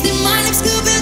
that my lips could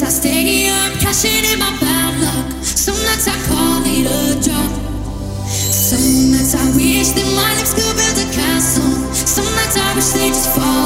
Nights I stay up, cashing in my bad luck. Some nights I call it a job. Some nights I wish that my lips could build a castle. Some nights I wish they just fall.